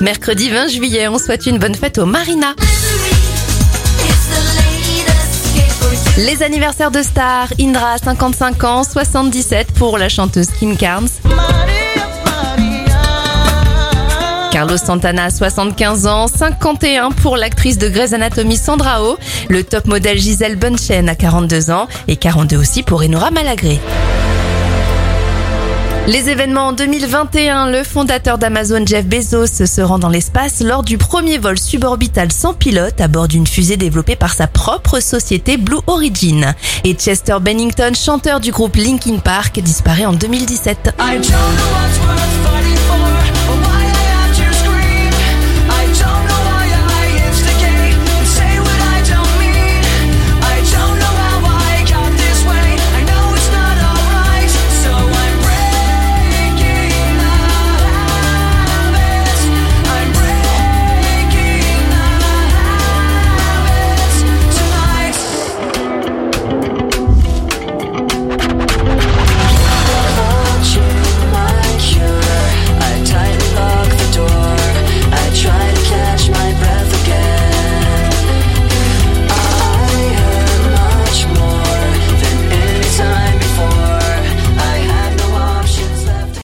Mercredi 20 juillet, on souhaite une bonne fête au Marina. Les anniversaires de stars, Indra 55 ans, 77 pour la chanteuse Kim Carnes. Carlos Santana 75 ans, 51 pour l'actrice de Grey's Anatomy Sandra Oh, le top modèle Gisèle Bunchen à 42 ans et 42 aussi pour Enora Malagré. Les événements en 2021, le fondateur d'Amazon Jeff Bezos se rend dans l'espace lors du premier vol suborbital sans pilote à bord d'une fusée développée par sa propre société Blue Origin. Et Chester Bennington, chanteur du groupe Linkin Park, disparaît en 2017.